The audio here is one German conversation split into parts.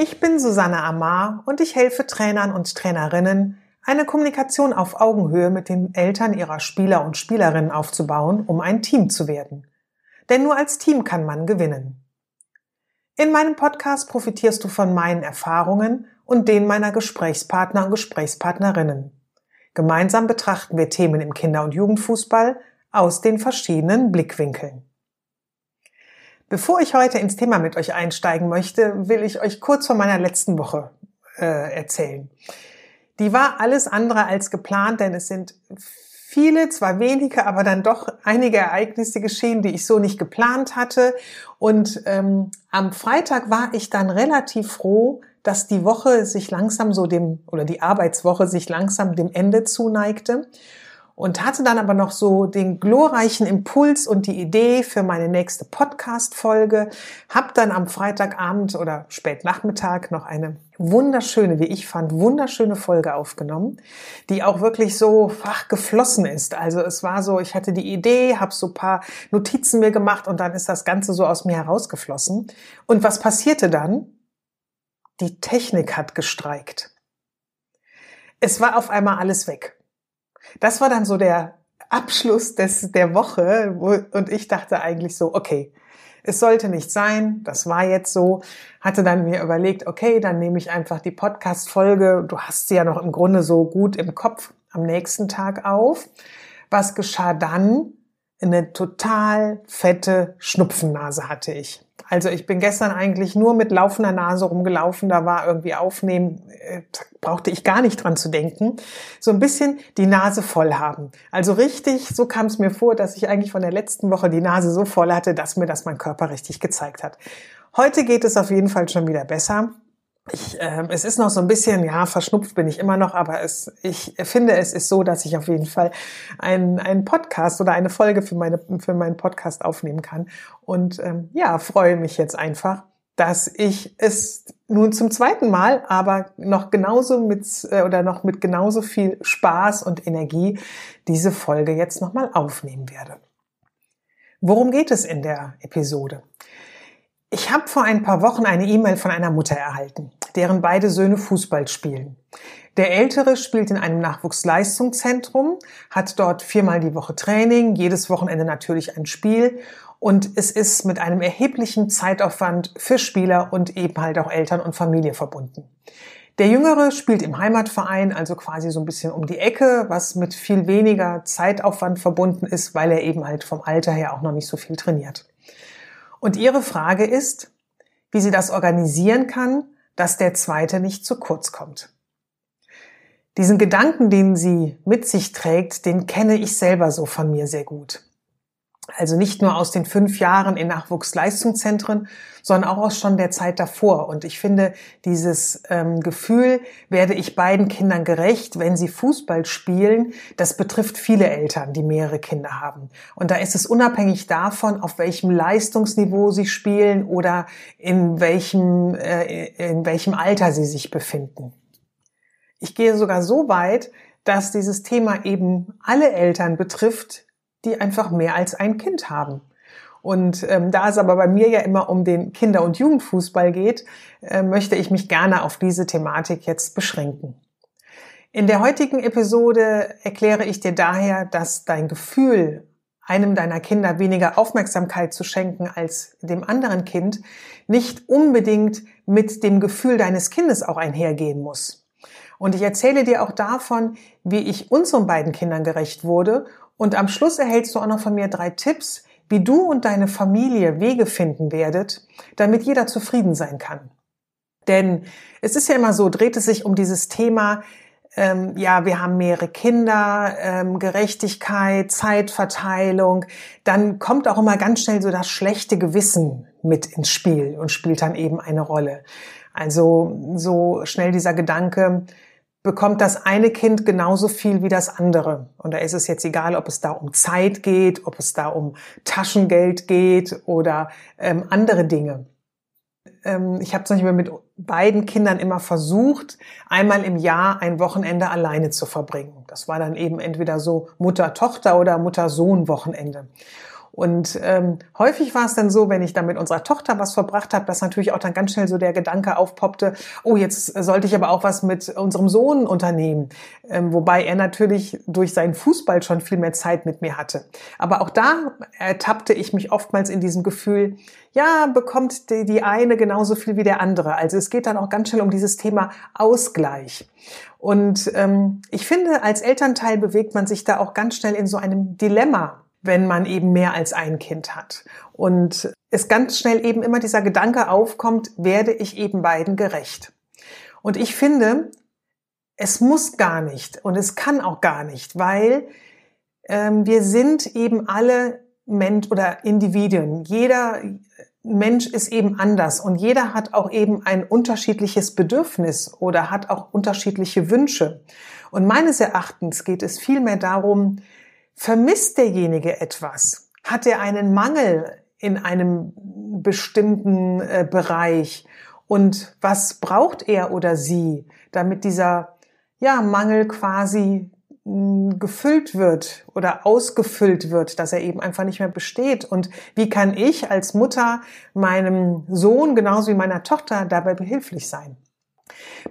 Ich bin Susanne Amar und ich helfe Trainern und Trainerinnen, eine Kommunikation auf Augenhöhe mit den Eltern ihrer Spieler und Spielerinnen aufzubauen, um ein Team zu werden. Denn nur als Team kann man gewinnen. In meinem Podcast profitierst du von meinen Erfahrungen und denen meiner Gesprächspartner und Gesprächspartnerinnen. Gemeinsam betrachten wir Themen im Kinder- und Jugendfußball aus den verschiedenen Blickwinkeln. Bevor ich heute ins Thema mit euch einsteigen möchte, will ich euch kurz von meiner letzten Woche äh, erzählen. Die war alles andere als geplant, denn es sind viele, zwar wenige, aber dann doch einige Ereignisse geschehen, die ich so nicht geplant hatte. Und ähm, am Freitag war ich dann relativ froh, dass die Woche sich langsam so dem, oder die Arbeitswoche sich langsam dem Ende zuneigte und hatte dann aber noch so den glorreichen Impuls und die Idee für meine nächste Podcast-Folge. Hab dann am Freitagabend oder Spätnachmittag noch eine wunderschöne, wie ich fand, wunderschöne Folge aufgenommen, die auch wirklich so ach, geflossen ist. Also es war so, ich hatte die Idee, habe so paar Notizen mir gemacht und dann ist das Ganze so aus mir herausgeflossen. Und was passierte dann? Die Technik hat gestreikt. Es war auf einmal alles weg. Das war dann so der Abschluss des, der Woche wo, und ich dachte eigentlich so, okay, es sollte nicht sein, das war jetzt so, hatte dann mir überlegt, okay, dann nehme ich einfach die Podcast-Folge, du hast sie ja noch im Grunde so gut im Kopf am nächsten Tag auf. Was geschah dann? Eine total fette Schnupfennase hatte ich. Also ich bin gestern eigentlich nur mit laufender Nase rumgelaufen, da war irgendwie aufnehmen, äh, brauchte ich gar nicht dran zu denken. So ein bisschen die Nase voll haben. Also richtig, so kam es mir vor, dass ich eigentlich von der letzten Woche die Nase so voll hatte, dass mir das mein Körper richtig gezeigt hat. Heute geht es auf jeden Fall schon wieder besser. Ich, äh, es ist noch so ein bisschen, ja, verschnupft bin ich immer noch, aber es, ich finde, es ist so, dass ich auf jeden Fall einen, einen Podcast oder eine Folge für, meine, für meinen Podcast aufnehmen kann. Und ähm, ja, freue mich jetzt einfach, dass ich es nun zum zweiten Mal, aber noch genauso mit äh, oder noch mit genauso viel Spaß und Energie diese Folge jetzt nochmal aufnehmen werde. Worum geht es in der Episode? Ich habe vor ein paar Wochen eine E-Mail von einer Mutter erhalten, deren beide Söhne Fußball spielen. Der Ältere spielt in einem Nachwuchsleistungszentrum, hat dort viermal die Woche Training, jedes Wochenende natürlich ein Spiel und es ist mit einem erheblichen Zeitaufwand für Spieler und eben halt auch Eltern und Familie verbunden. Der Jüngere spielt im Heimatverein, also quasi so ein bisschen um die Ecke, was mit viel weniger Zeitaufwand verbunden ist, weil er eben halt vom Alter her auch noch nicht so viel trainiert. Und ihre Frage ist, wie sie das organisieren kann, dass der zweite nicht zu kurz kommt. Diesen Gedanken, den sie mit sich trägt, den kenne ich selber so von mir sehr gut. Also nicht nur aus den fünf Jahren in Nachwuchsleistungszentren, sondern auch aus schon der Zeit davor. Und ich finde, dieses ähm, Gefühl, werde ich beiden Kindern gerecht, wenn sie Fußball spielen, das betrifft viele Eltern, die mehrere Kinder haben. Und da ist es unabhängig davon, auf welchem Leistungsniveau sie spielen oder in welchem, äh, in welchem Alter sie sich befinden. Ich gehe sogar so weit, dass dieses Thema eben alle Eltern betrifft, die einfach mehr als ein Kind haben. Und ähm, da es aber bei mir ja immer um den Kinder- und Jugendfußball geht, äh, möchte ich mich gerne auf diese Thematik jetzt beschränken. In der heutigen Episode erkläre ich dir daher, dass dein Gefühl, einem deiner Kinder weniger Aufmerksamkeit zu schenken als dem anderen Kind, nicht unbedingt mit dem Gefühl deines Kindes auch einhergehen muss. Und ich erzähle dir auch davon, wie ich unseren beiden Kindern gerecht wurde und am Schluss erhältst du auch noch von mir drei Tipps, wie du und deine Familie Wege finden werdet, damit jeder zufrieden sein kann. Denn es ist ja immer so, dreht es sich um dieses Thema, ähm, ja, wir haben mehrere Kinder, ähm, Gerechtigkeit, Zeitverteilung, dann kommt auch immer ganz schnell so das schlechte Gewissen mit ins Spiel und spielt dann eben eine Rolle. Also so schnell dieser Gedanke, bekommt das eine Kind genauso viel wie das andere. Und da ist es jetzt egal, ob es da um Zeit geht, ob es da um Taschengeld geht oder ähm, andere Dinge. Ähm, ich habe zum Beispiel mit beiden Kindern immer versucht, einmal im Jahr ein Wochenende alleine zu verbringen. Das war dann eben entweder so Mutter-Tochter oder Mutter-Sohn-Wochenende. Und ähm, häufig war es dann so, wenn ich dann mit unserer Tochter was verbracht habe, dass natürlich auch dann ganz schnell so der Gedanke aufpoppte, oh, jetzt sollte ich aber auch was mit unserem Sohn unternehmen. Ähm, wobei er natürlich durch seinen Fußball schon viel mehr Zeit mit mir hatte. Aber auch da ertappte ich mich oftmals in diesem Gefühl, ja, bekommt die, die eine genauso viel wie der andere. Also es geht dann auch ganz schnell um dieses Thema Ausgleich. Und ähm, ich finde, als Elternteil bewegt man sich da auch ganz schnell in so einem Dilemma wenn man eben mehr als ein Kind hat. Und es ganz schnell eben immer dieser Gedanke aufkommt, werde ich eben beiden gerecht. Und ich finde, es muss gar nicht und es kann auch gar nicht, weil ähm, wir sind eben alle Mensch oder Individuen. Jeder Mensch ist eben anders und jeder hat auch eben ein unterschiedliches Bedürfnis oder hat auch unterschiedliche Wünsche. Und meines Erachtens geht es vielmehr darum, Vermisst derjenige etwas? Hat er einen Mangel in einem bestimmten äh, Bereich? Und was braucht er oder sie, damit dieser ja, Mangel quasi hm, gefüllt wird oder ausgefüllt wird, dass er eben einfach nicht mehr besteht? Und wie kann ich als Mutter meinem Sohn genauso wie meiner Tochter dabei behilflich sein?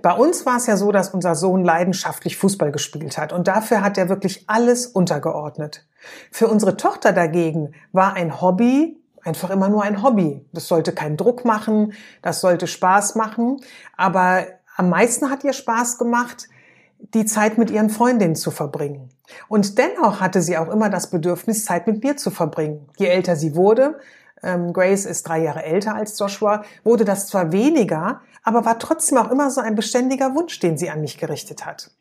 Bei uns war es ja so, dass unser Sohn leidenschaftlich Fußball gespielt hat und dafür hat er wirklich alles untergeordnet. Für unsere Tochter dagegen war ein Hobby einfach immer nur ein Hobby. Das sollte keinen Druck machen, das sollte Spaß machen, aber am meisten hat ihr Spaß gemacht, die Zeit mit ihren Freundinnen zu verbringen. Und dennoch hatte sie auch immer das Bedürfnis, Zeit mit mir zu verbringen. Je älter sie wurde, ähm, Grace ist drei Jahre älter als Joshua, wurde das zwar weniger, aber war trotzdem auch immer so ein beständiger Wunsch, den sie an mich gerichtet hat.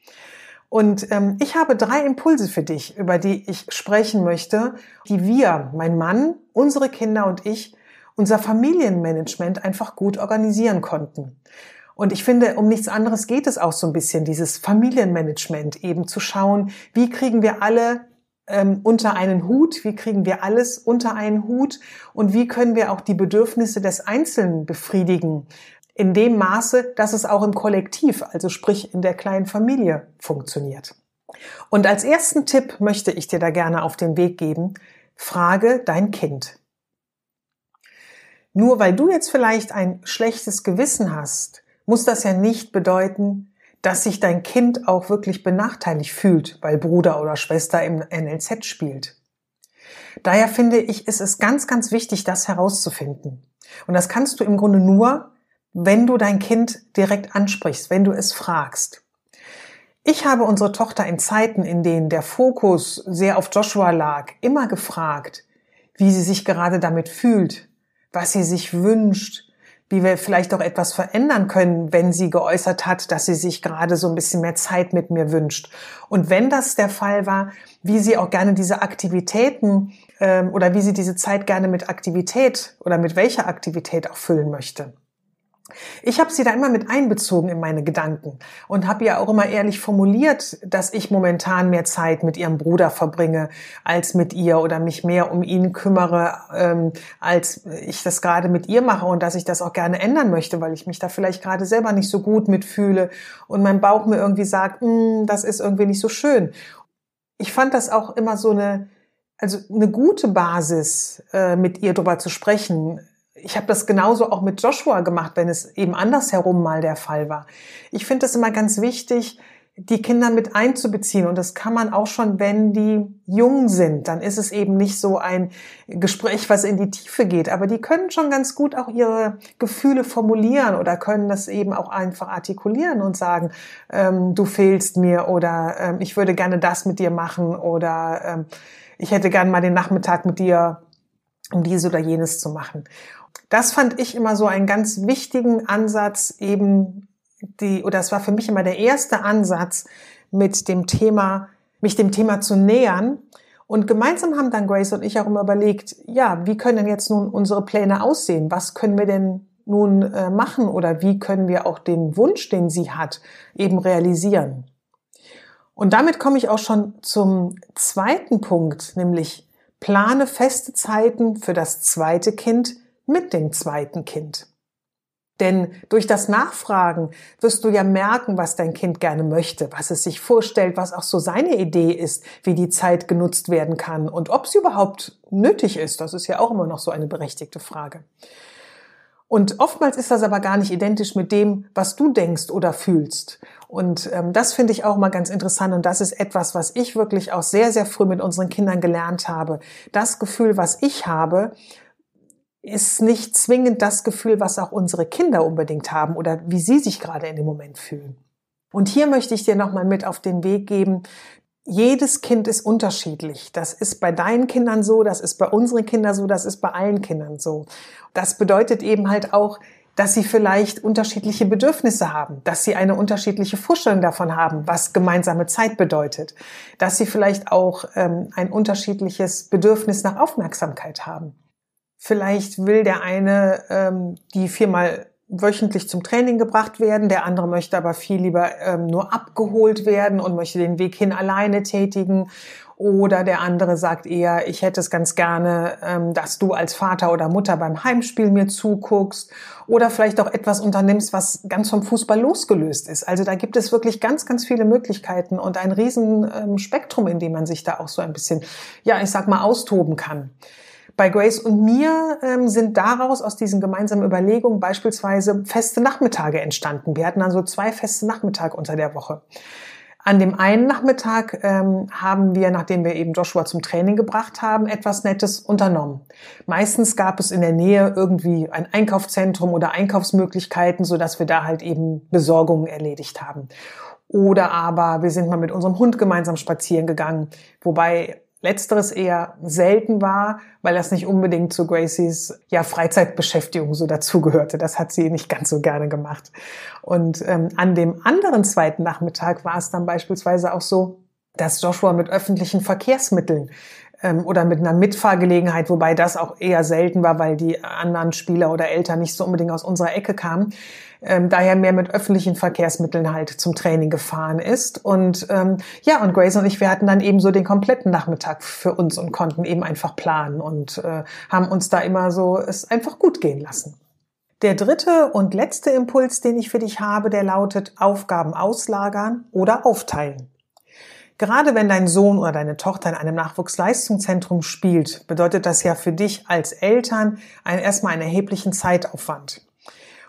Und ähm, ich habe drei Impulse für dich, über die ich sprechen möchte, die wir, mein Mann, unsere Kinder und ich, unser Familienmanagement einfach gut organisieren konnten. Und ich finde, um nichts anderes geht es auch so ein bisschen, dieses Familienmanagement eben zu schauen, wie kriegen wir alle ähm, unter einen Hut, wie kriegen wir alles unter einen Hut und wie können wir auch die Bedürfnisse des Einzelnen befriedigen, in dem Maße, dass es auch im Kollektiv, also sprich in der kleinen Familie funktioniert. Und als ersten Tipp möchte ich dir da gerne auf den Weg geben, frage dein Kind. Nur weil du jetzt vielleicht ein schlechtes Gewissen hast, muss das ja nicht bedeuten, dass sich dein Kind auch wirklich benachteiligt fühlt, weil Bruder oder Schwester im NLZ spielt. Daher finde ich, ist es ganz, ganz wichtig, das herauszufinden. Und das kannst du im Grunde nur, wenn du dein Kind direkt ansprichst, wenn du es fragst. Ich habe unsere Tochter in Zeiten, in denen der Fokus sehr auf Joshua lag, immer gefragt, wie sie sich gerade damit fühlt, was sie sich wünscht, wie wir vielleicht auch etwas verändern können, wenn sie geäußert hat, dass sie sich gerade so ein bisschen mehr Zeit mit mir wünscht. Und wenn das der Fall war, wie sie auch gerne diese Aktivitäten ähm, oder wie sie diese Zeit gerne mit Aktivität oder mit welcher Aktivität auch füllen möchte. Ich habe sie da immer mit einbezogen in meine Gedanken und habe ihr auch immer ehrlich formuliert, dass ich momentan mehr Zeit mit ihrem Bruder verbringe als mit ihr oder mich mehr um ihn kümmere, ähm, als ich das gerade mit ihr mache und dass ich das auch gerne ändern möchte, weil ich mich da vielleicht gerade selber nicht so gut mitfühle und mein Bauch mir irgendwie sagt, hm, das ist irgendwie nicht so schön. Ich fand das auch immer so eine also eine gute Basis, äh, mit ihr drüber zu sprechen ich habe das genauso auch mit Joshua gemacht, wenn es eben andersherum mal der Fall war. Ich finde es immer ganz wichtig, die Kinder mit einzubeziehen. Und das kann man auch schon, wenn die jung sind. Dann ist es eben nicht so ein Gespräch, was in die Tiefe geht. Aber die können schon ganz gut auch ihre Gefühle formulieren oder können das eben auch einfach artikulieren und sagen, ähm, du fehlst mir oder ähm, ich würde gerne das mit dir machen oder ähm, ich hätte gerne mal den Nachmittag mit dir um dies oder jenes zu machen. Das fand ich immer so einen ganz wichtigen Ansatz, eben die, oder das war für mich immer der erste Ansatz, mit dem Thema, mich dem Thema zu nähern. Und gemeinsam haben dann Grace und ich auch immer überlegt, ja, wie können denn jetzt nun unsere Pläne aussehen? Was können wir denn nun äh, machen oder wie können wir auch den Wunsch, den sie hat, eben realisieren. Und damit komme ich auch schon zum zweiten Punkt, nämlich plane feste Zeiten für das zweite Kind mit dem zweiten Kind. Denn durch das Nachfragen wirst du ja merken, was dein Kind gerne möchte, was es sich vorstellt, was auch so seine Idee ist, wie die Zeit genutzt werden kann und ob sie überhaupt nötig ist. Das ist ja auch immer noch so eine berechtigte Frage. Und oftmals ist das aber gar nicht identisch mit dem, was du denkst oder fühlst. Und ähm, das finde ich auch mal ganz interessant und das ist etwas, was ich wirklich auch sehr, sehr früh mit unseren Kindern gelernt habe. Das Gefühl, was ich habe, ist nicht zwingend das Gefühl, was auch unsere Kinder unbedingt haben oder wie sie sich gerade in dem Moment fühlen. Und hier möchte ich dir nochmal mit auf den Weg geben, jedes Kind ist unterschiedlich. Das ist bei deinen Kindern so, das ist bei unseren Kindern so, das ist bei allen Kindern so. Das bedeutet eben halt auch, dass sie vielleicht unterschiedliche Bedürfnisse haben, dass sie eine unterschiedliche Vorstellung davon haben, was gemeinsame Zeit bedeutet, dass sie vielleicht auch ähm, ein unterschiedliches Bedürfnis nach Aufmerksamkeit haben. Vielleicht will der eine ähm, die viermal wöchentlich zum Training gebracht werden, der andere möchte aber viel lieber ähm, nur abgeholt werden und möchte den Weg hin alleine tätigen. Oder der andere sagt eher, ich hätte es ganz gerne, ähm, dass du als Vater oder Mutter beim Heimspiel mir zuguckst oder vielleicht auch etwas unternimmst, was ganz vom Fußball losgelöst ist. Also da gibt es wirklich ganz, ganz viele Möglichkeiten und ein riesen ähm, in dem man sich da auch so ein bisschen, ja, ich sag mal, austoben kann. Bei Grace und mir ähm, sind daraus aus diesen gemeinsamen Überlegungen beispielsweise feste Nachmittage entstanden. Wir hatten dann so zwei feste Nachmittage unter der Woche. An dem einen Nachmittag ähm, haben wir, nachdem wir eben Joshua zum Training gebracht haben, etwas Nettes unternommen. Meistens gab es in der Nähe irgendwie ein Einkaufszentrum oder Einkaufsmöglichkeiten, so dass wir da halt eben Besorgungen erledigt haben. Oder aber wir sind mal mit unserem Hund gemeinsam spazieren gegangen, wobei Letzteres eher selten war, weil das nicht unbedingt zu Gracies ja, Freizeitbeschäftigung so dazugehörte. Das hat sie nicht ganz so gerne gemacht. Und ähm, an dem anderen zweiten Nachmittag war es dann beispielsweise auch so, dass Joshua mit öffentlichen Verkehrsmitteln ähm, oder mit einer Mitfahrgelegenheit, wobei das auch eher selten war, weil die anderen Spieler oder Eltern nicht so unbedingt aus unserer Ecke kamen, ähm, daher mehr mit öffentlichen Verkehrsmitteln halt zum Training gefahren ist. Und ähm, ja, und Grace und ich, wir hatten dann eben so den kompletten Nachmittag für uns und konnten eben einfach planen und äh, haben uns da immer so es einfach gut gehen lassen. Der dritte und letzte Impuls, den ich für dich habe, der lautet Aufgaben auslagern oder aufteilen. Gerade wenn dein Sohn oder deine Tochter in einem Nachwuchsleistungszentrum spielt, bedeutet das ja für dich als Eltern ein, erstmal einen erheblichen Zeitaufwand.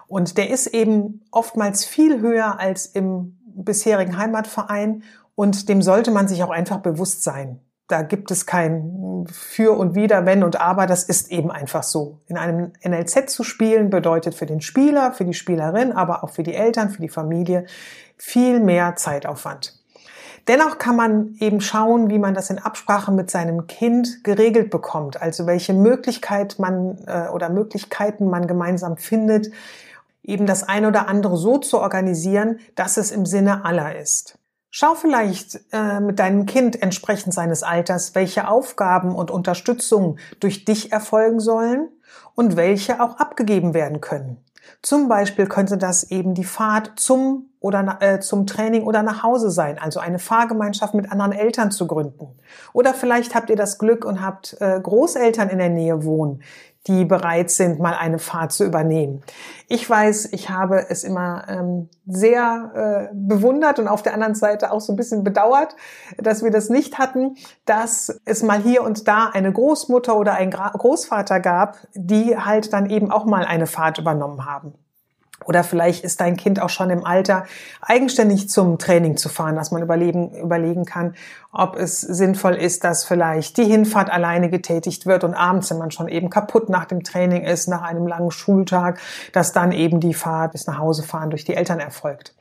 Und der ist eben oftmals viel höher als im bisherigen Heimatverein und dem sollte man sich auch einfach bewusst sein. Da gibt es kein Für und Wider, Wenn und Aber, das ist eben einfach so. In einem NLZ zu spielen bedeutet für den Spieler, für die Spielerin, aber auch für die Eltern, für die Familie viel mehr Zeitaufwand. Dennoch kann man eben schauen, wie man das in Absprache mit seinem Kind geregelt bekommt, also welche Möglichkeit man äh, oder Möglichkeiten man gemeinsam findet, eben das eine oder andere so zu organisieren, dass es im Sinne aller ist. Schau vielleicht äh, mit deinem Kind entsprechend seines Alters, welche Aufgaben und Unterstützung durch dich erfolgen sollen und welche auch abgegeben werden können. Zum Beispiel könnte das eben die Fahrt zum oder äh, zum Training oder nach Hause sein, also eine Fahrgemeinschaft mit anderen Eltern zu gründen. Oder vielleicht habt ihr das Glück und habt äh, Großeltern in der Nähe wohnen, die bereit sind, mal eine Fahrt zu übernehmen. Ich weiß, ich habe es immer ähm, sehr äh, bewundert und auf der anderen Seite auch so ein bisschen bedauert, dass wir das nicht hatten, dass es mal hier und da eine Großmutter oder ein Großvater gab, die halt dann eben auch mal eine Fahrt übernommen haben. Oder vielleicht ist dein Kind auch schon im Alter, eigenständig zum Training zu fahren, dass man überlegen, überlegen kann, ob es sinnvoll ist, dass vielleicht die Hinfahrt alleine getätigt wird und abends, wenn man schon eben kaputt nach dem Training ist, nach einem langen Schultag, dass dann eben die Fahrt bis nach Hause fahren durch die Eltern erfolgt.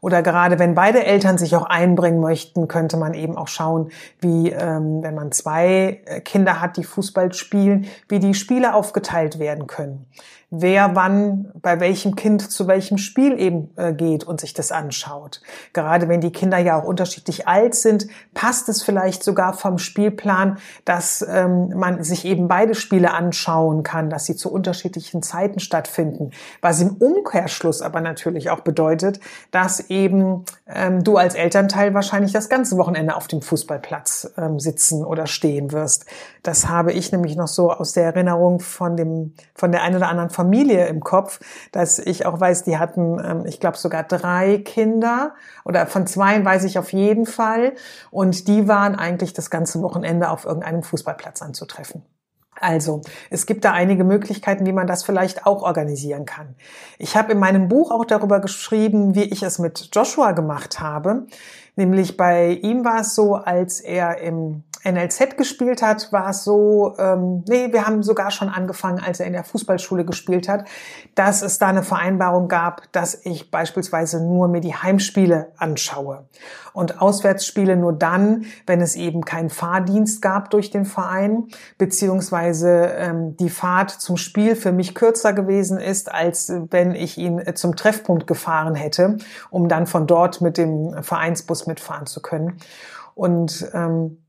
Oder gerade wenn beide Eltern sich auch einbringen möchten, könnte man eben auch schauen, wie, ähm, wenn man zwei Kinder hat, die Fußball spielen, wie die Spiele aufgeteilt werden können wer wann bei welchem Kind zu welchem Spiel eben äh, geht und sich das anschaut. Gerade wenn die Kinder ja auch unterschiedlich alt sind, passt es vielleicht sogar vom Spielplan, dass ähm, man sich eben beide Spiele anschauen kann, dass sie zu unterschiedlichen Zeiten stattfinden. Was im Umkehrschluss aber natürlich auch bedeutet, dass eben ähm, du als Elternteil wahrscheinlich das ganze Wochenende auf dem Fußballplatz ähm, sitzen oder stehen wirst. Das habe ich nämlich noch so aus der Erinnerung von dem, von der einen oder anderen Familie im Kopf, dass ich auch weiß, die hatten, ähm, ich glaube sogar drei Kinder oder von zwei weiß ich auf jeden Fall und die waren eigentlich das ganze Wochenende auf irgendeinem Fußballplatz anzutreffen. Also, es gibt da einige Möglichkeiten, wie man das vielleicht auch organisieren kann. Ich habe in meinem Buch auch darüber geschrieben, wie ich es mit Joshua gemacht habe. Nämlich bei ihm war es so, als er im NLZ gespielt hat, war es so, ähm, nee, wir haben sogar schon angefangen, als er in der Fußballschule gespielt hat, dass es da eine Vereinbarung gab, dass ich beispielsweise nur mir die Heimspiele anschaue und Auswärtsspiele nur dann, wenn es eben keinen Fahrdienst gab durch den Verein, beziehungsweise ähm, die Fahrt zum Spiel für mich kürzer gewesen ist, als wenn ich ihn zum Treffpunkt gefahren hätte, um dann von dort mit dem Vereinsbus mitfahren zu können. Und ähm,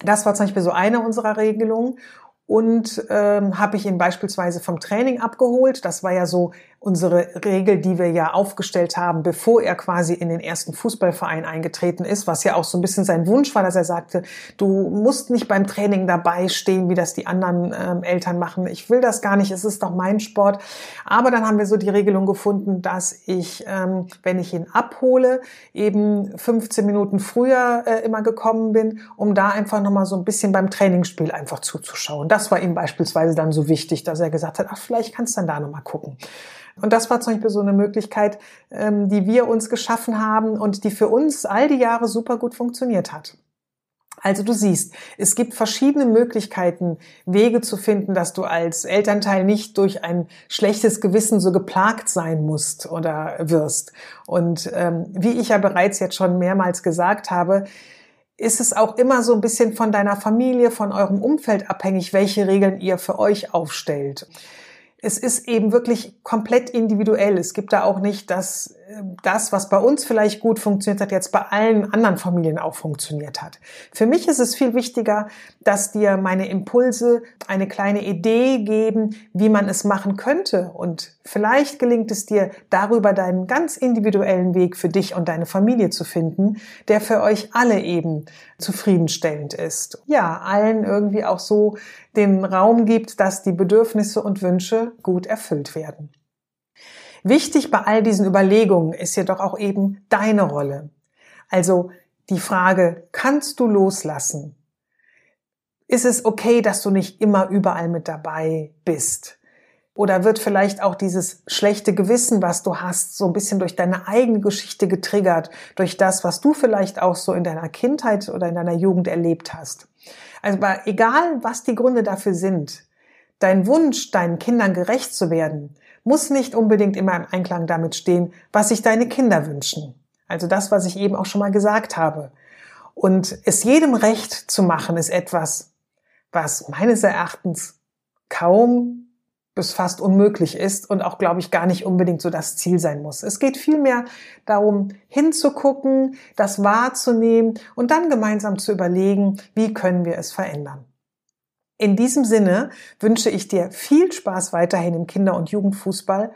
das war zum Beispiel so eine unserer Regelungen. Und ähm, habe ich ihn beispielsweise vom Training abgeholt. Das war ja so unsere Regel, die wir ja aufgestellt haben, bevor er quasi in den ersten Fußballverein eingetreten ist, was ja auch so ein bisschen sein Wunsch war, dass er sagte, du musst nicht beim Training dabei stehen, wie das die anderen ähm, Eltern machen. Ich will das gar nicht, es ist doch mein Sport. Aber dann haben wir so die Regelung gefunden, dass ich, ähm, wenn ich ihn abhole, eben 15 Minuten früher äh, immer gekommen bin, um da einfach nochmal so ein bisschen beim Trainingsspiel einfach zuzuschauen. Das war ihm beispielsweise dann so wichtig, dass er gesagt hat, ach, vielleicht kannst du dann da nochmal gucken. Und das war zum Beispiel so eine Möglichkeit, ähm, die wir uns geschaffen haben und die für uns all die Jahre super gut funktioniert hat. Also du siehst, es gibt verschiedene Möglichkeiten, Wege zu finden, dass du als Elternteil nicht durch ein schlechtes Gewissen so geplagt sein musst oder wirst. Und ähm, wie ich ja bereits jetzt schon mehrmals gesagt habe, ist es auch immer so ein bisschen von deiner Familie, von eurem Umfeld abhängig, welche Regeln ihr für euch aufstellt es ist eben wirklich komplett individuell. Es gibt da auch nicht das, das, was bei uns vielleicht gut funktioniert hat, jetzt bei allen anderen Familien auch funktioniert hat. Für mich ist es viel wichtiger, dass dir meine Impulse eine kleine Idee geben, wie man es machen könnte. Und vielleicht gelingt es dir, darüber deinen ganz individuellen Weg für dich und deine Familie zu finden, der für euch alle eben zufriedenstellend ist. Ja, allen irgendwie auch so den Raum gibt, dass die Bedürfnisse und Wünsche gut erfüllt werden. Wichtig bei all diesen Überlegungen ist jedoch auch eben deine Rolle. Also die Frage, kannst du loslassen? Ist es okay, dass du nicht immer überall mit dabei bist? Oder wird vielleicht auch dieses schlechte Gewissen, was du hast, so ein bisschen durch deine eigene Geschichte getriggert, durch das, was du vielleicht auch so in deiner Kindheit oder in deiner Jugend erlebt hast? Also egal, was die Gründe dafür sind, dein Wunsch, deinen Kindern gerecht zu werden, muss nicht unbedingt immer im Einklang damit stehen, was sich deine Kinder wünschen. Also das, was ich eben auch schon mal gesagt habe. Und es jedem recht zu machen, ist etwas, was meines Erachtens kaum bis fast unmöglich ist und auch, glaube ich, gar nicht unbedingt so das Ziel sein muss. Es geht vielmehr darum, hinzugucken, das wahrzunehmen und dann gemeinsam zu überlegen, wie können wir es verändern. In diesem Sinne wünsche ich dir viel Spaß weiterhin im Kinder- und Jugendfußball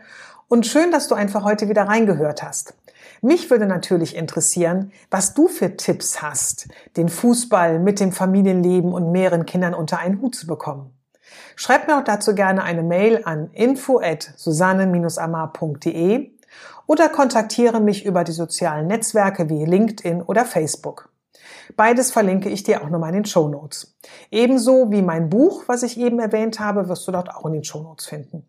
und schön, dass du einfach heute wieder reingehört hast. Mich würde natürlich interessieren, was du für Tipps hast, den Fußball mit dem Familienleben und mehreren Kindern unter einen Hut zu bekommen. Schreib mir auch dazu gerne eine Mail an info at susanne-amar.de oder kontaktiere mich über die sozialen Netzwerke wie LinkedIn oder Facebook. Beides verlinke ich dir auch nochmal in den Show Notes. Ebenso wie mein Buch, was ich eben erwähnt habe, wirst du dort auch in den Show Notes finden.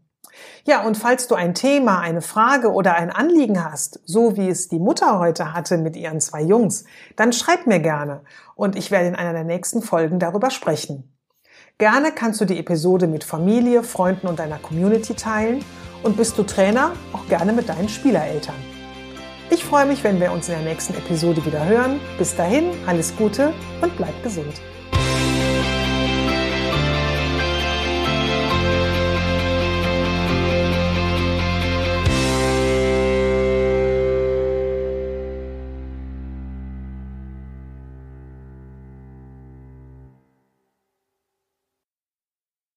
Ja, und falls du ein Thema, eine Frage oder ein Anliegen hast, so wie es die Mutter heute hatte mit ihren zwei Jungs, dann schreib mir gerne und ich werde in einer der nächsten Folgen darüber sprechen. Gerne kannst du die Episode mit Familie, Freunden und deiner Community teilen und bist du Trainer, auch gerne mit deinen Spielereltern. Ich freue mich, wenn wir uns in der nächsten Episode wieder hören. Bis dahin, alles Gute und bleib gesund.